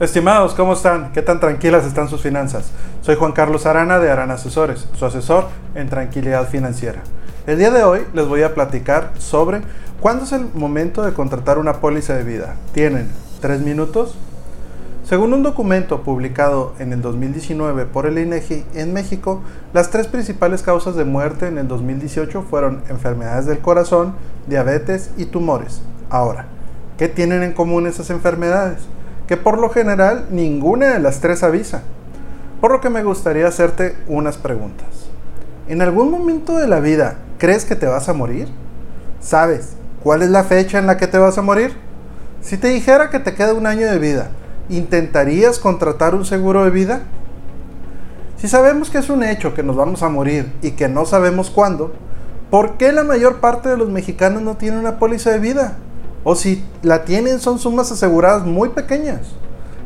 Estimados, ¿cómo están? ¿Qué tan tranquilas están sus finanzas? Soy Juan Carlos Arana de Arana Asesores, su asesor en tranquilidad financiera. El día de hoy les voy a platicar sobre cuándo es el momento de contratar una póliza de vida. ¿Tienen tres minutos? Según un documento publicado en el 2019 por el INEGI en México, las tres principales causas de muerte en el 2018 fueron enfermedades del corazón, diabetes y tumores. Ahora, ¿qué tienen en común esas enfermedades? Que por lo general ninguna de las tres avisa. Por lo que me gustaría hacerte unas preguntas. ¿En algún momento de la vida crees que te vas a morir? ¿Sabes cuál es la fecha en la que te vas a morir? Si te dijera que te queda un año de vida, ¿intentarías contratar un seguro de vida? Si sabemos que es un hecho que nos vamos a morir y que no sabemos cuándo, ¿por qué la mayor parte de los mexicanos no tiene una póliza de vida? O si la tienen son sumas aseguradas muy pequeñas.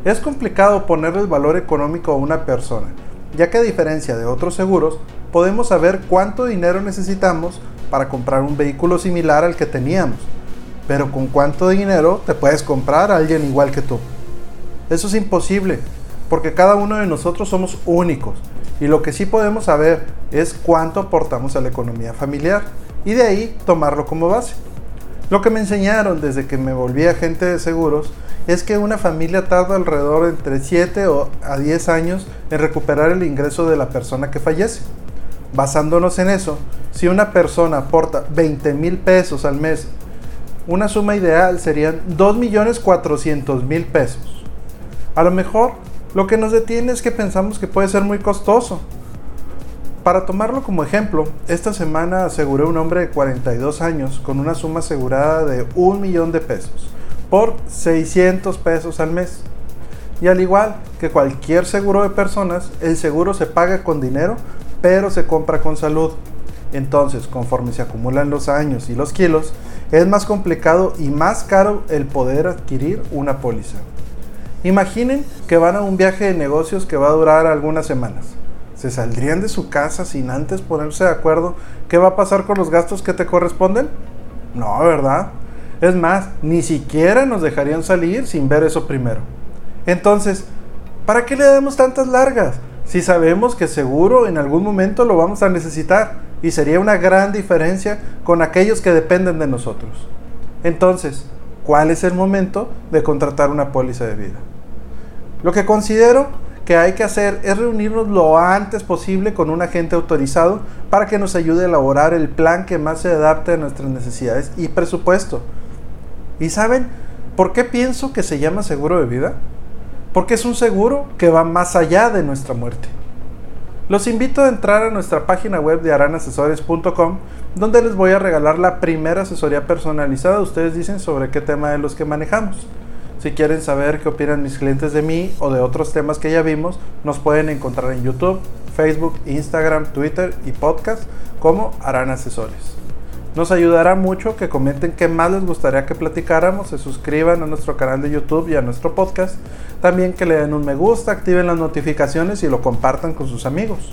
Es complicado ponerle el valor económico a una persona, ya que a diferencia de otros seguros, podemos saber cuánto dinero necesitamos para comprar un vehículo similar al que teníamos. Pero con cuánto dinero te puedes comprar a alguien igual que tú. Eso es imposible, porque cada uno de nosotros somos únicos. Y lo que sí podemos saber es cuánto aportamos a la economía familiar y de ahí tomarlo como base. Lo que me enseñaron desde que me volví agente de seguros es que una familia tarda alrededor entre 7 o a 10 años en recuperar el ingreso de la persona que fallece. Basándonos en eso, si una persona aporta 20 mil pesos al mes, una suma ideal serían 2.400.000 pesos. A lo mejor lo que nos detiene es que pensamos que puede ser muy costoso, para tomarlo como ejemplo, esta semana aseguré un hombre de 42 años con una suma asegurada de un millón de pesos por 600 pesos al mes. Y al igual que cualquier seguro de personas, el seguro se paga con dinero, pero se compra con salud. Entonces, conforme se acumulan los años y los kilos, es más complicado y más caro el poder adquirir una póliza. Imaginen que van a un viaje de negocios que va a durar algunas semanas se saldrían de su casa sin antes ponerse de acuerdo qué va a pasar con los gastos que te corresponden? No, ¿verdad? Es más, ni siquiera nos dejarían salir sin ver eso primero. Entonces, ¿para qué le damos tantas largas? Si sabemos que seguro en algún momento lo vamos a necesitar y sería una gran diferencia con aquellos que dependen de nosotros. Entonces, ¿cuál es el momento de contratar una póliza de vida? Lo que considero que hay que hacer es reunirnos lo antes posible con un agente autorizado para que nos ayude a elaborar el plan que más se adapte a nuestras necesidades y presupuesto. ¿Y saben por qué pienso que se llama seguro de vida? Porque es un seguro que va más allá de nuestra muerte. Los invito a entrar a nuestra página web de aranasesores.com donde les voy a regalar la primera asesoría personalizada. Ustedes dicen sobre qué tema de los que manejamos. Si quieren saber qué opinan mis clientes de mí o de otros temas que ya vimos, nos pueden encontrar en YouTube, Facebook, Instagram, Twitter y podcast como Harán Asesores. Nos ayudará mucho que comenten qué más les gustaría que platicáramos, se suscriban a nuestro canal de YouTube y a nuestro podcast. También que le den un me gusta, activen las notificaciones y lo compartan con sus amigos.